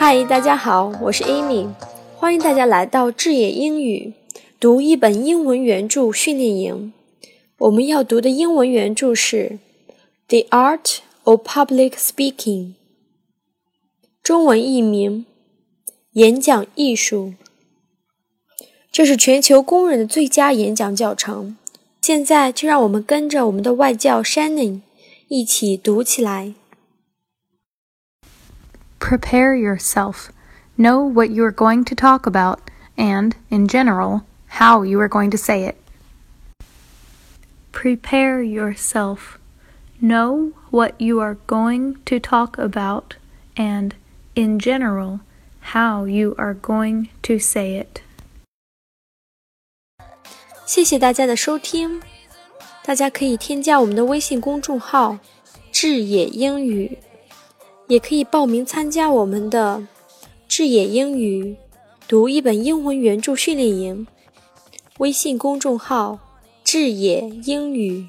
嗨，大家好，我是 Amy，欢迎大家来到智野英语读一本英文原著训练营。我们要读的英文原著是《The Art of Public Speaking》，中文译名《演讲艺术》。这是全球公认的最佳演讲教程。现在就让我们跟着我们的外教 Shannon 一起读起来。Prepare yourself. Know what you are going to talk about and, in general, how you are going to say it. Prepare yourself. Know what you are going to talk about and, in general, how you are going to say it. 谢谢大家的收听，大家可以添加我们的微信公众号“智野英语”。 也可以报名参加我们的智野英语读一本英文原著训练营，微信公众号“智野英语”。